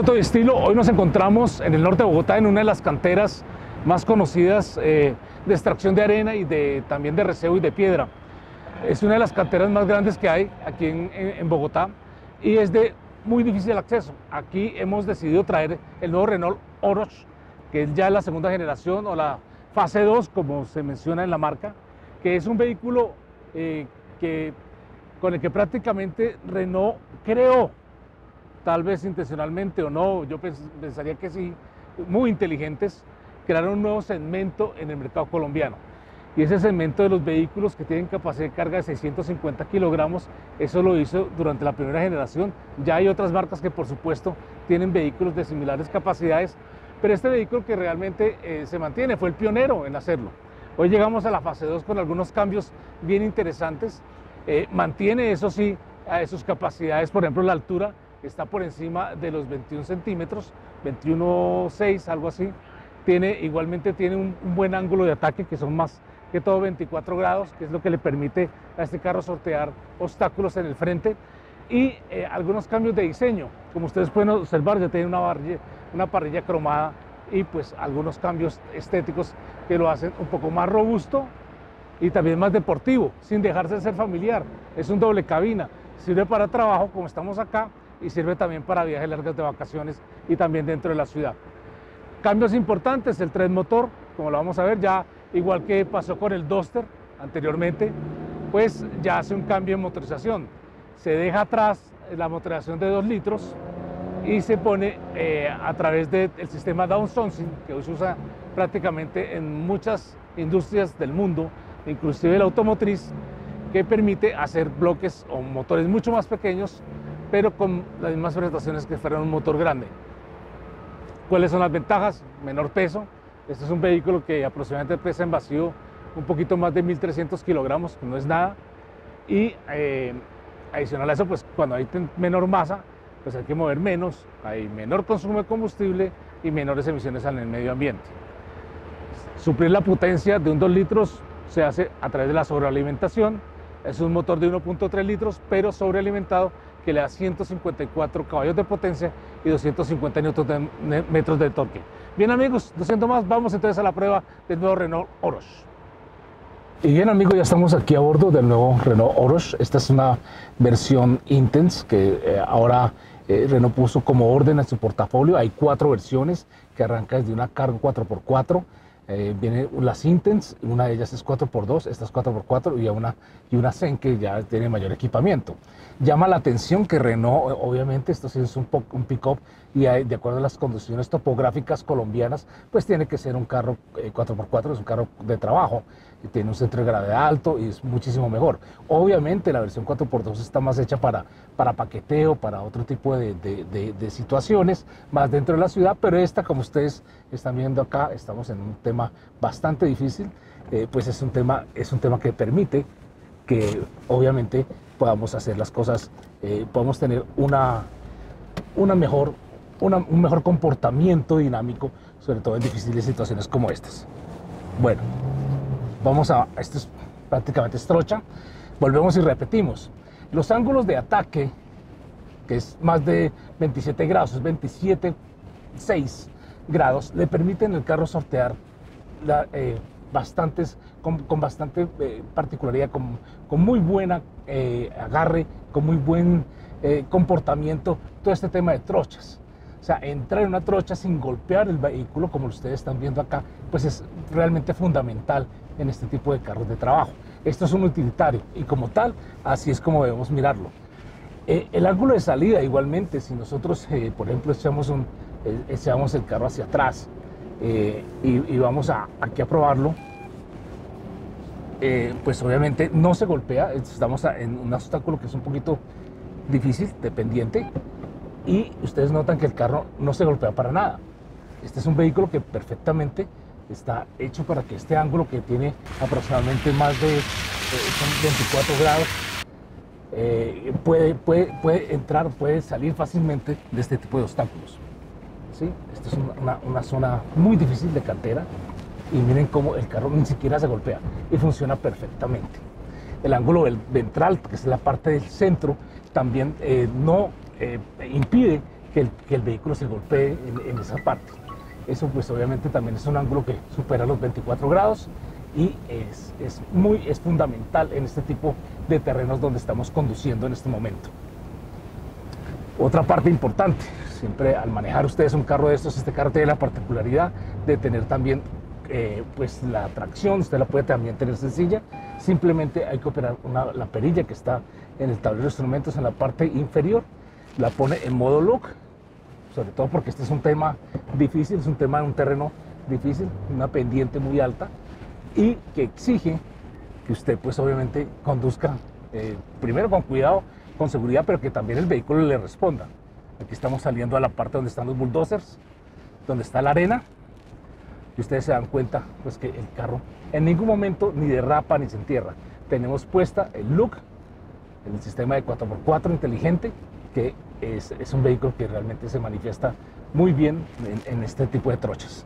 Auto Estilo, hoy nos encontramos en el norte de Bogotá en una de las canteras más conocidas eh, de extracción de arena y de, también de receo y de piedra. Es una de las canteras más grandes que hay aquí en, en Bogotá y es de muy difícil acceso. Aquí hemos decidido traer el nuevo Renault Oroch, que es ya la segunda generación o la fase 2, como se menciona en la marca, que es un vehículo eh, que, con el que prácticamente Renault creó tal vez intencionalmente o no, yo pensaría que sí, muy inteligentes, crearon un nuevo segmento en el mercado colombiano. Y ese segmento de los vehículos que tienen capacidad de carga de 650 kilogramos, eso lo hizo durante la primera generación. Ya hay otras marcas que por supuesto tienen vehículos de similares capacidades, pero este vehículo que realmente eh, se mantiene fue el pionero en hacerlo. Hoy llegamos a la fase 2 con algunos cambios bien interesantes. Eh, mantiene, eso sí, a sus capacidades, por ejemplo, la altura está por encima de los 21 centímetros, 21.6, algo así. Tiene, igualmente tiene un, buen ángulo de ataque, que son más que todo 24 grados, que es lo que le permite a este carro sortear obstáculos en el frente. Y eh, algunos cambios de diseño, como ustedes pueden observar, ya tiene una, una parrilla cromada y pues algunos cambios estéticos que lo hacen un poco más robusto y también más deportivo, sin dejarse de ser familiar. Es un doble cabina, sirve para trabajo como estamos acá y sirve también para viajes largos de vacaciones y también dentro de la ciudad. Cambios importantes, el tren motor, como lo vamos a ver ya, igual que pasó con el Duster anteriormente, pues ya hace un cambio en motorización. Se deja atrás la motorización de 2 litros y se pone eh, a través del sistema downsizing que hoy se usa prácticamente en muchas industrias del mundo, inclusive la automotriz, que permite hacer bloques o motores mucho más pequeños pero con las mismas prestaciones que fuera un motor grande. ¿Cuáles son las ventajas? Menor peso. Este es un vehículo que aproximadamente pesa en vacío un poquito más de 1.300 kilogramos, que no es nada. Y eh, adicional a eso, pues cuando hay menor masa, pues hay que mover menos, hay menor consumo de combustible y menores emisiones el medio ambiente. Suplir la potencia de un 2 litros se hace a través de la sobrealimentación. Es un motor de 1.3 litros, pero sobrealimentado que le da 154 caballos de potencia y 250 Nm de torque. Bien amigos, 200 más, vamos entonces a la prueba del nuevo Renault Oroch. Y bien amigos, ya estamos aquí a bordo del nuevo Renault Oroch. Esta es una versión Intense que eh, ahora eh, Renault puso como orden en su portafolio. Hay cuatro versiones que arrancan desde una carga 4x4 eh, viene las Intense, una de ellas es 4x2, esta es 4x4 y una, y una Zen que ya tiene mayor equipamiento. Llama la atención que Renault, obviamente, esto sí es un, un pick-up y de acuerdo a las condiciones topográficas colombianas, pues tiene que ser un carro 4x4, eh, es un carro de trabajo, tiene un centro de gravedad alto y es muchísimo mejor. Obviamente la versión 4x2 está más hecha para, para paqueteo, para otro tipo de, de, situaciones, más dentro de la ciudad, pero esta, como ustedes están viendo acá, estamos en un tema bastante difícil, eh, pues es un, tema, es un tema que permite que obviamente podamos hacer las cosas, eh, podamos tener una, una mejor un mejor comportamiento dinámico, sobre todo en difíciles situaciones como estas. Bueno, vamos a, esto es prácticamente estrocha, volvemos y repetimos. Los ángulos de ataque, que es más de 27 grados, es 27, 6 grados, le permiten al carro sortear eh, bastantes, con, bastante eh, particularidad, con, muy buena eh, agarre, con muy buen comportamiento, todo este tema de trochas. O sea, entrar en una trocha sin golpear el vehículo, como ustedes están viendo acá, pues es realmente fundamental en este tipo de carros de trabajo. Esto es un utilitario y como tal, así es como debemos mirarlo. Eh, el ángulo de salida igualmente, si nosotros, eh, por ejemplo, echamos, un, eh, echamos el carro hacia atrás y, vamos aquí a probarlo, pues obviamente no se golpea, estamos en un obstáculo que es un poquito difícil, dependiente, y ustedes notan que el carro no se golpea para nada. Este es un vehículo que perfectamente está hecho para que este ángulo que tiene aproximadamente más de 24 eh, grados eh, puede, puede, puede, entrar, puede salir fácilmente de este tipo de obstáculos. ¿Sí? Esta es una, una, zona muy difícil de cantera y miren cómo el carro ni siquiera se golpea y funciona perfectamente. El ángulo ventral, que es la parte del centro, también eh, no eh, impide que el, vehículo se golpee en, esa parte. Eso pues obviamente también es un ángulo que supera los 24 grados y es, es, muy, es fundamental en este tipo de terrenos donde estamos conduciendo en este momento. Otra parte importante, siempre al manejar ustedes un carro de estos, este carro tiene la particularidad de tener también eh, pues la tracción, usted la puede también tener sencilla, simplemente hay que operar la perilla que está en el tablero de instrumentos en la parte inferior, la pone en modo look, sobre todo porque este es un tema difícil, es un tema en un terreno difícil, una pendiente muy alta y que exige que usted pues obviamente conduzca eh, primero con cuidado, con seguridad, pero que también el vehículo le responda. Aquí estamos saliendo a la parte donde están los bulldozers, donde está la arena, y ustedes se dan cuenta pues que el carro en ningún momento ni derrapa ni se entierra. Tenemos puesta el look, el sistema de 4x4 inteligente, que es, un vehículo que realmente se manifiesta muy bien en, en este tipo de trochas.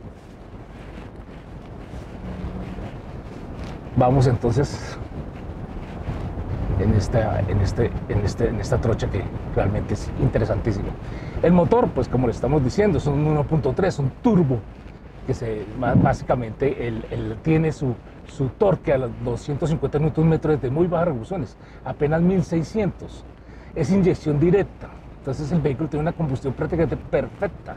Vamos entonces en esta, en, este, en, este, en esta trocha que realmente es interesantísimo. El motor, pues como le estamos diciendo, es un 1.3, un turbo que se, básicamente él, tiene su, su, torque a los 250 Nm de muy bajas revoluciones, apenas 1600. Es inyección directa, entonces el vehículo tiene una combustión prácticamente perfecta.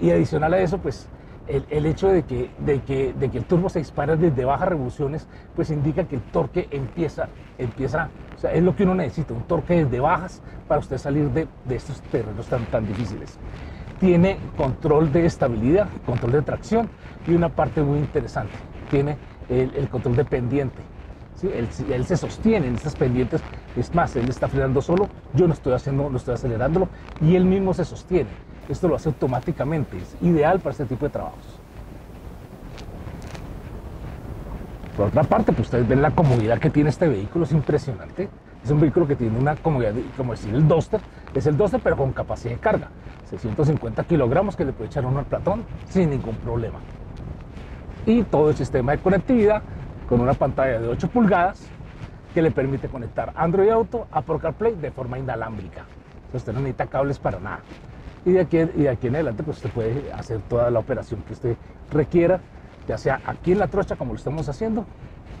Y adicional a eso, pues el, el hecho de que, de, que, de que el turbo se dispara desde bajas revoluciones, pues indica que el torque empieza, empieza, o sea, es lo que uno necesita, un torque desde bajas para usted salir de, de estos terrenos tan, tan difíciles tiene control de estabilidad, control de tracción y una parte muy interesante, tiene el, control de pendiente. ¿sí? Él, se sostiene en estas pendientes, es más, él está frenando solo, yo no estoy haciendo, no estoy acelerándolo y él mismo se sostiene. Esto lo hace automáticamente, es ideal para este tipo de trabajos. Por otra parte, pues ustedes ven la comodidad que tiene este vehículo, es impresionante. Es un vehículo que tiene una comodidad, como decir el Duster, es el Duster pero con capacidad de carga. 650 kilogramos que le puede echar uno al platón sin ningún problema. Y todo el sistema de conectividad con una pantalla de 8 pulgadas que le permite conectar Android Auto a Pro CarPlay de forma inalámbrica. Entonces usted no necesita cables para nada. Y de, aquí, y de aquí en adelante pues usted puede hacer toda la operación que usted requiera, ya sea aquí en la trocha como lo estamos haciendo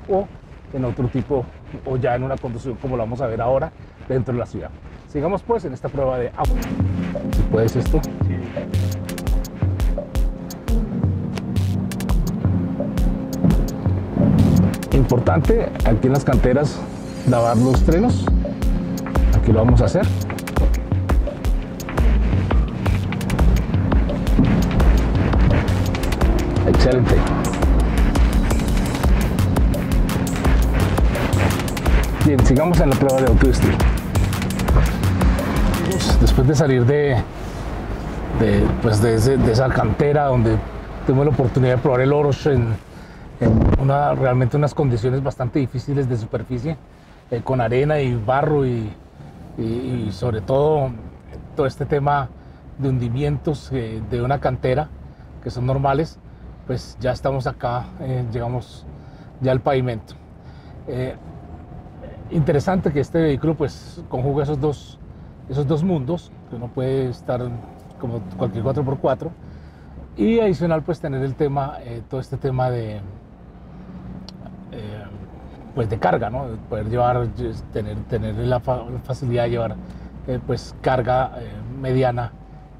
o en otro tipo o ya en una conducción como lo vamos a ver ahora dentro de la ciudad. Sigamos pues en esta prueba de auto. Si puedes esto. Importante aquí en las canteras lavar los frenos. Aquí lo vamos a hacer. Excelente. Bien, sigamos en la prueba de autoestima después de salir de, pues de, esa cantera donde tuvimos la oportunidad de probar el Oroch en, una, realmente unas condiciones bastante difíciles de superficie, eh, con arena y barro y, sobre todo todo este tema de hundimientos eh, de una cantera que son normales, pues ya estamos acá, eh, llegamos ya al pavimento. interesante que este vehículo pues conjuga esos dos esos dos mundos, que uno puede estar como cualquier 4x4, y adicional pues tener el tema, eh, todo este tema de, eh, pues de carga, ¿no? Poder llevar, tener, tener la facilidad de llevar eh, pues carga mediana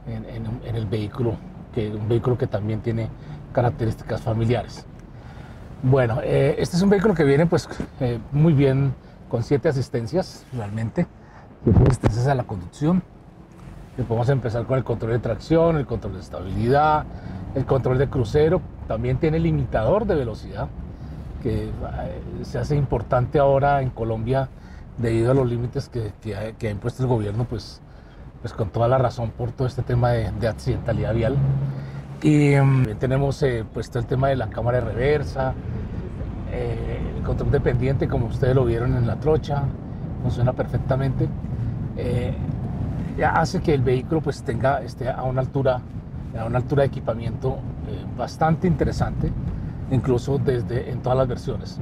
en, el vehículo, que un vehículo que también tiene características familiares. Bueno, este es un vehículo que viene pues muy bien con siete asistencias realmente asistencias a la conducción. Que podemos empezar con el control de tracción, el control de estabilidad, el control de crucero. También tiene limitador de velocidad, que eh, se hace importante ahora en Colombia debido a los límites que, que, ha, impuesto el gobierno, pues, pues con toda la razón por todo este tema de, accidentalidad vial. Y mm, tenemos eh, puesto el tema de la cámara de reversa, eh, el control dependiente, como ustedes lo vieron en la trocha, funciona perfectamente. Eh, hace que el vehículo pues tenga esté a una altura a una altura de equipamiento bastante interesante incluso desde en todas las versiones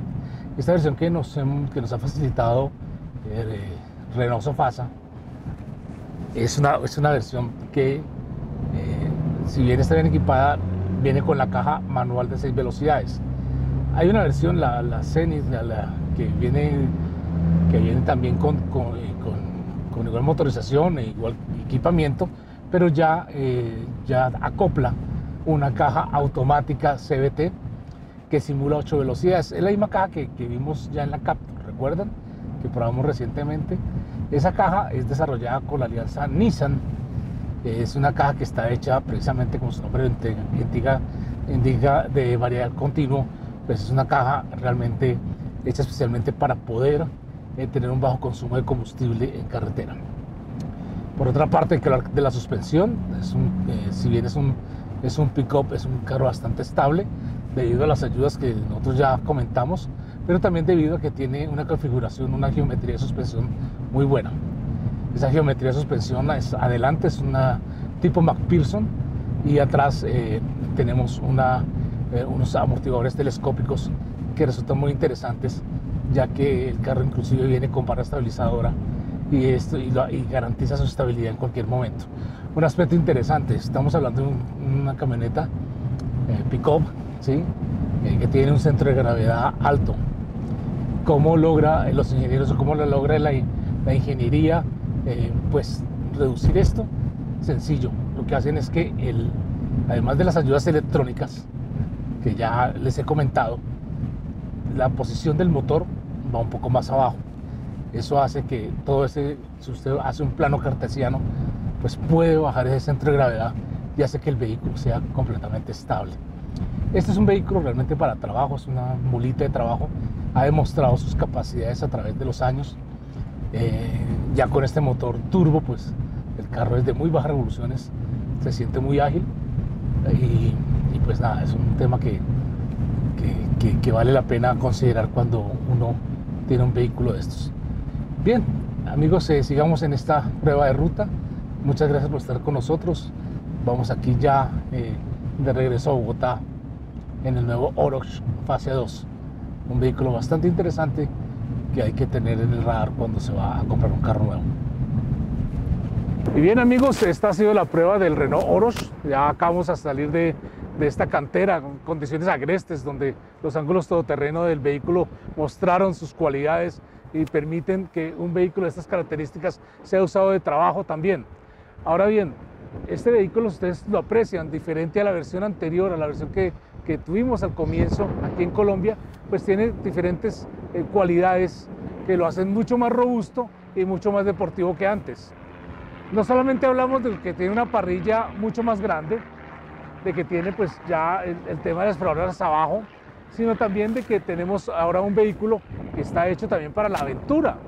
esta versión que nos, que nos ha facilitado eh, Renault Sofasa es una, es una versión que si bien está bien equipada, viene con la caja manual de 6 velocidades. Hay una versión, la, la Zenith, que, viene, que viene también con, con, eh, con, igual motorización e igual equipamiento, pero ya, eh, ya acopla una caja automática CBT que simula 8 velocidades. Es la misma caja que, que vimos ya en la Captur, ¿recuerdan? Que probamos recientemente. Esa caja es desarrollada con la alianza Nissan. Es una caja que está hecha precisamente como su nombre indica, indica de variedad continuo. Pues es una caja realmente hecha especialmente para poder eh, tener un bajo consumo de combustible en carretera. Por otra parte, hay que hablar de la suspensión. Es un, eh, si bien es un, es un pick-up, es un carro bastante estable debido a las ayudas que nosotros ya comentamos, pero también debido a que tiene una configuración, una geometría de suspensión muy buena. Esa geometría de suspensión es, adelante es una tipo McPherson y atrás eh, tenemos una, eh, unos amortiguadores telescópicos que resultan muy interesantes ya que el carro inclusive viene con barra estabilizadora y, esto, y, garantiza su estabilidad en cualquier momento. Un aspecto interesante, estamos hablando de una camioneta eh, pick-up ¿sí? que tiene un centro de gravedad alto, cómo logra los ingenieros cómo lo logra la, la ingeniería eh, pues reducir esto sencillo. Lo que hacen es que el, además de las ayudas electrónicas que ya les he comentado la posición del motor va un poco más abajo. Eso hace que todo ese si usted hace un plano cartesiano pues puede bajar ese centro de gravedad y hace que el vehículo sea completamente estable este es un vehículo realmente para trabajo, es una mulita de trabajo. Ha demostrado sus capacidades a través de los años. Eh, ya con este motor turbo, pues el carro es de muy bajas revoluciones, se siente muy ágil. Y, pues nada, es un tema que, que, vale la pena considerar cuando uno tiene un vehículo de estos. Bien, amigos, eh, sigamos en esta prueba de ruta. Muchas gracias por estar con nosotros. Vamos aquí ya eh, de regreso a Bogotá en el nuevo Oroch fase 2. Un vehículo bastante interesante que hay que tener en el radar cuando se va a comprar un carro nuevo. Y bien amigos, esta ha sido la prueba del Renault Oroch. Ya acabamos a salir de, de esta cantera con condiciones agrestes donde los ángulos todoterreno del vehículo mostraron sus cualidades y permiten que un vehículo de estas características sea usado de trabajo también. Ahora bien, este vehículo ustedes lo aprecian diferente a la versión anterior, a la versión que que tuvimos al comienzo aquí en Colombia, pues tiene diferentes eh, cualidades que lo hacen mucho más robusto y mucho más deportivo que antes. No solamente hablamos de que tiene una parrilla mucho más grande, de que tiene pues ya el, tema de las exploradoras abajo, sino también de que tenemos ahora un vehículo que está hecho también para la aventura.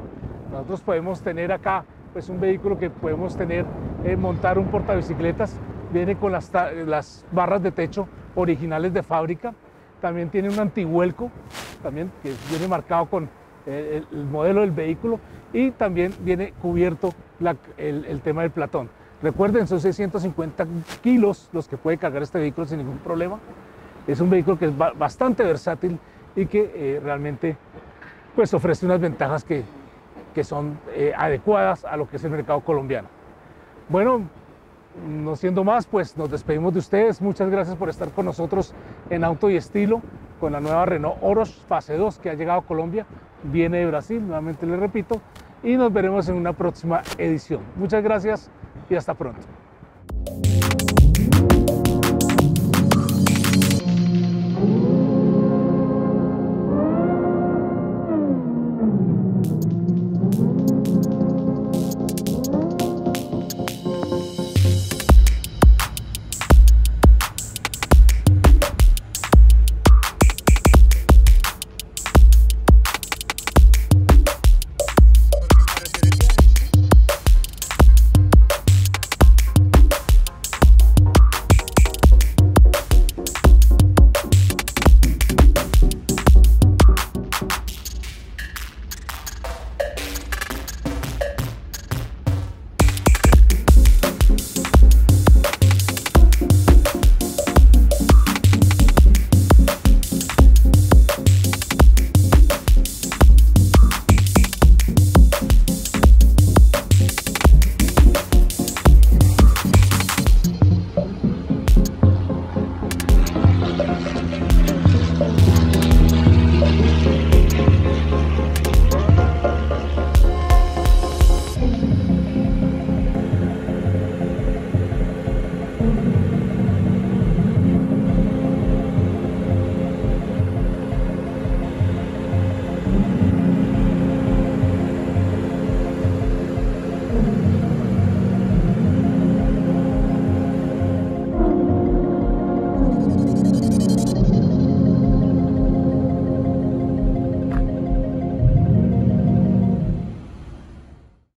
Nosotros podemos tener acá pues un vehículo que podemos tener, eh, montar un portabicicletas, viene con las, las barras de techo originales de fábrica. También tiene un antihuelco, también que viene marcado con eh, el, modelo del vehículo y también viene cubierto el, tema del platón. Recuerden, son 650 kilos los que puede cargar este vehículo sin ningún problema. Es un vehículo que es bastante versátil y que eh, realmente pues, ofrece unas ventajas que, que son adecuadas a lo que es el mercado colombiano. Bueno, no siendo más, pues nos despedimos de ustedes. Muchas gracias por estar con nosotros en Auto y Estilo con la nueva Renault Oros Fase 2 que ha llegado a Colombia. Viene de Brasil, nuevamente les repito. Y nos veremos en una próxima edición. Muchas gracias y hasta pronto.